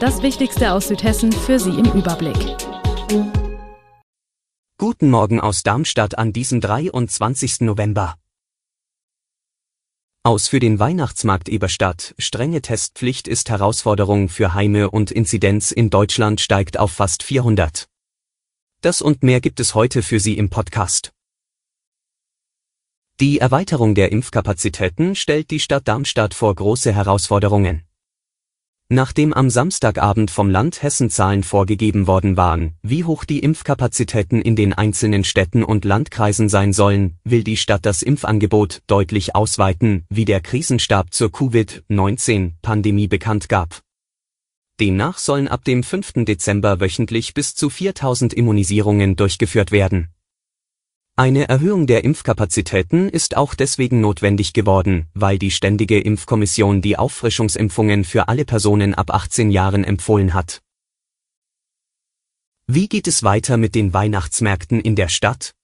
Das Wichtigste aus Südhessen für Sie im Überblick. Guten Morgen aus Darmstadt an diesem 23. November. Aus für den Weihnachtsmarkt Eberstadt, strenge Testpflicht ist Herausforderung für Heime und Inzidenz in Deutschland steigt auf fast 400. Das und mehr gibt es heute für Sie im Podcast. Die Erweiterung der Impfkapazitäten stellt die Stadt Darmstadt vor große Herausforderungen. Nachdem am Samstagabend vom Land Hessen Zahlen vorgegeben worden waren, wie hoch die Impfkapazitäten in den einzelnen Städten und Landkreisen sein sollen, will die Stadt das Impfangebot deutlich ausweiten, wie der Krisenstab zur Covid-19-Pandemie bekannt gab. Demnach sollen ab dem 5. Dezember wöchentlich bis zu 4000 Immunisierungen durchgeführt werden eine Erhöhung der Impfkapazitäten ist auch deswegen notwendig geworden, weil die Ständige Impfkommission die Auffrischungsimpfungen für alle Personen ab 18 Jahren empfohlen hat. Wie geht es weiter mit den Weihnachtsmärkten in der Stadt?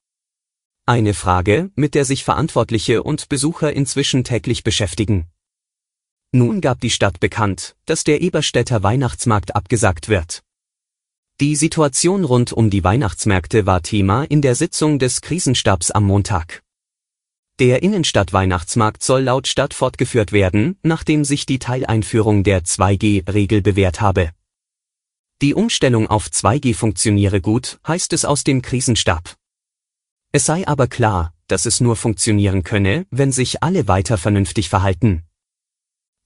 Eine Frage, mit der sich Verantwortliche und Besucher inzwischen täglich beschäftigen. Nun gab die Stadt bekannt, dass der Eberstädter Weihnachtsmarkt abgesagt wird. Die Situation rund um die Weihnachtsmärkte war Thema in der Sitzung des Krisenstabs am Montag. Der Innenstadt-Weihnachtsmarkt soll laut Stadt fortgeführt werden, nachdem sich die Teileinführung der 2G-Regel bewährt habe. Die Umstellung auf 2G funktioniere gut, heißt es aus dem Krisenstab. Es sei aber klar, dass es nur funktionieren könne, wenn sich alle weiter vernünftig verhalten.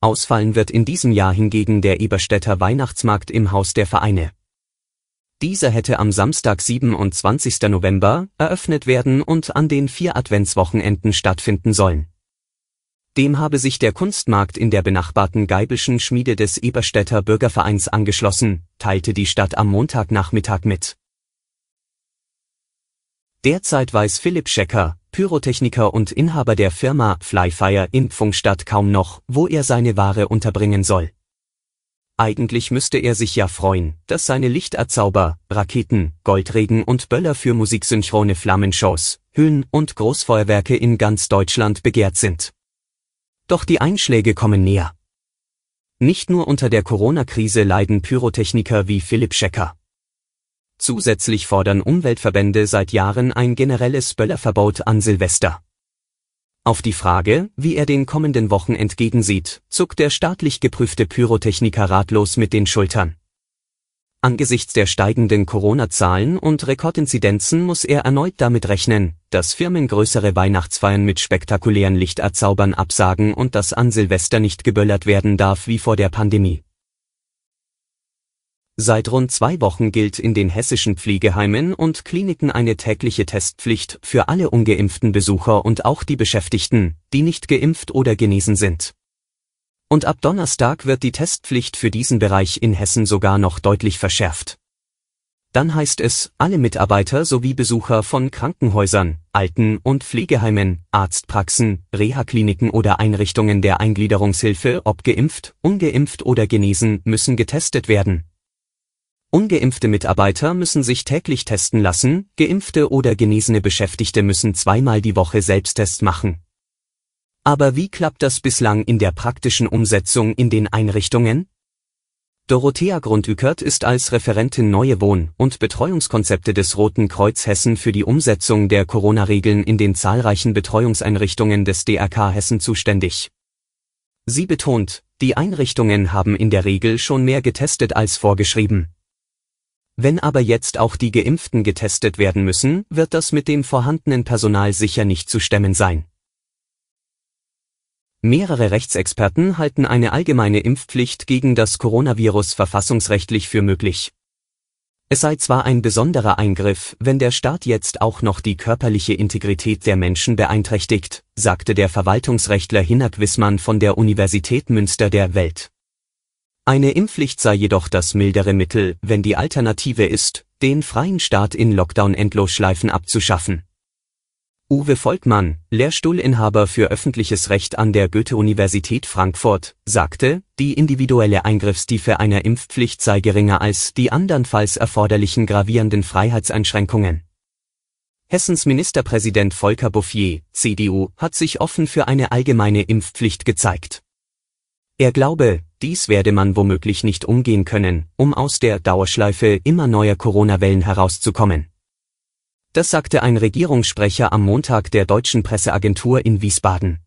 Ausfallen wird in diesem Jahr hingegen der Eberstädter Weihnachtsmarkt im Haus der Vereine. Dieser hätte am Samstag 27. November eröffnet werden und an den vier Adventswochenenden stattfinden sollen. Dem habe sich der Kunstmarkt in der benachbarten Geibelschen Schmiede des Eberstädter Bürgervereins angeschlossen, teilte die Stadt am Montagnachmittag mit. Derzeit weiß Philipp Schecker, Pyrotechniker und Inhaber der Firma Flyfire in Pfungstadt kaum noch, wo er seine Ware unterbringen soll. Eigentlich müsste er sich ja freuen, dass seine Lichterzauber, Raketen, Goldregen und Böller für musiksynchrone Flammenshows, Hüllen und Großfeuerwerke in ganz Deutschland begehrt sind. Doch die Einschläge kommen näher. Nicht nur unter der Corona-Krise leiden Pyrotechniker wie Philipp Schecker. Zusätzlich fordern Umweltverbände seit Jahren ein generelles Böllerverbot an Silvester. Auf die Frage, wie er den kommenden Wochen entgegensieht, zuckt der staatlich geprüfte Pyrotechniker ratlos mit den Schultern. Angesichts der steigenden Corona-Zahlen und Rekordinzidenzen muss er erneut damit rechnen, dass Firmen größere Weihnachtsfeiern mit spektakulären Lichterzaubern absagen und dass an Silvester nicht geböllert werden darf wie vor der Pandemie. Seit rund zwei Wochen gilt in den hessischen Pflegeheimen und Kliniken eine tägliche Testpflicht für alle ungeimpften Besucher und auch die Beschäftigten, die nicht geimpft oder genesen sind. Und ab Donnerstag wird die Testpflicht für diesen Bereich in Hessen sogar noch deutlich verschärft. Dann heißt es, alle Mitarbeiter sowie Besucher von Krankenhäusern, Alten- und Pflegeheimen, Arztpraxen, Reha-Kliniken oder Einrichtungen der Eingliederungshilfe, ob geimpft, ungeimpft oder genesen, müssen getestet werden, Ungeimpfte Mitarbeiter müssen sich täglich testen lassen, geimpfte oder genesene Beschäftigte müssen zweimal die Woche Selbsttest machen. Aber wie klappt das bislang in der praktischen Umsetzung in den Einrichtungen? Dorothea Grundükert ist als Referentin Neue Wohn- und Betreuungskonzepte des Roten Kreuz Hessen für die Umsetzung der Corona-Regeln in den zahlreichen Betreuungseinrichtungen des DRK Hessen zuständig. Sie betont, die Einrichtungen haben in der Regel schon mehr getestet als vorgeschrieben. Wenn aber jetzt auch die Geimpften getestet werden müssen, wird das mit dem vorhandenen Personal sicher nicht zu stemmen sein. Mehrere Rechtsexperten halten eine allgemeine Impfpflicht gegen das Coronavirus verfassungsrechtlich für möglich. Es sei zwar ein besonderer Eingriff, wenn der Staat jetzt auch noch die körperliche Integrität der Menschen beeinträchtigt, sagte der Verwaltungsrechtler Hinak Wissmann von der Universität Münster der Welt. Eine Impfpflicht sei jedoch das mildere Mittel, wenn die Alternative ist, den freien Staat in Lockdown-Endlosschleifen abzuschaffen. Uwe Volkmann, Lehrstuhlinhaber für öffentliches Recht an der Goethe-Universität Frankfurt, sagte, die individuelle Eingriffstiefe einer Impfpflicht sei geringer als die andernfalls erforderlichen gravierenden Freiheitseinschränkungen. Hessens Ministerpräsident Volker Bouffier, CDU, hat sich offen für eine allgemeine Impfpflicht gezeigt. Er glaube, dies werde man womöglich nicht umgehen können, um aus der Dauerschleife immer neuer Corona-Wellen herauszukommen. Das sagte ein Regierungssprecher am Montag der deutschen Presseagentur in Wiesbaden.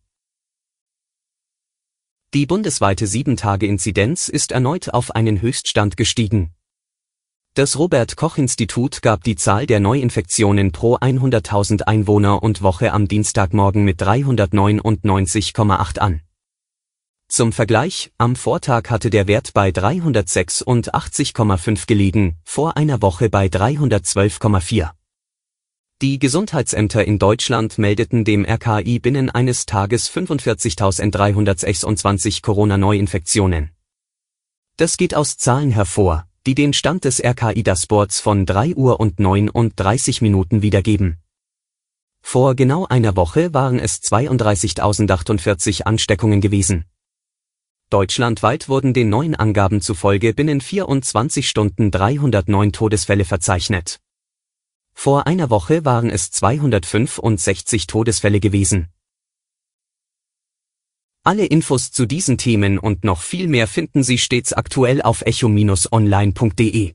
Die bundesweite 7-Tage-Inzidenz ist erneut auf einen Höchststand gestiegen. Das Robert Koch Institut gab die Zahl der Neuinfektionen pro 100.000 Einwohner und Woche am Dienstagmorgen mit 399,8 an. Zum Vergleich, am Vortag hatte der Wert bei 386,5 gelegen, vor einer Woche bei 312,4. Die Gesundheitsämter in Deutschland meldeten dem RKI binnen eines Tages 45.326 Corona-Neuinfektionen. Das geht aus Zahlen hervor, die den Stand des RKI-Dashboards von 3 Uhr und 39 Minuten wiedergeben. Vor genau einer Woche waren es 32.048 Ansteckungen gewesen. Deutschlandweit wurden den neuen Angaben zufolge binnen 24 Stunden 309 Todesfälle verzeichnet. Vor einer Woche waren es 265 Todesfälle gewesen. Alle Infos zu diesen Themen und noch viel mehr finden Sie stets aktuell auf echo-online.de.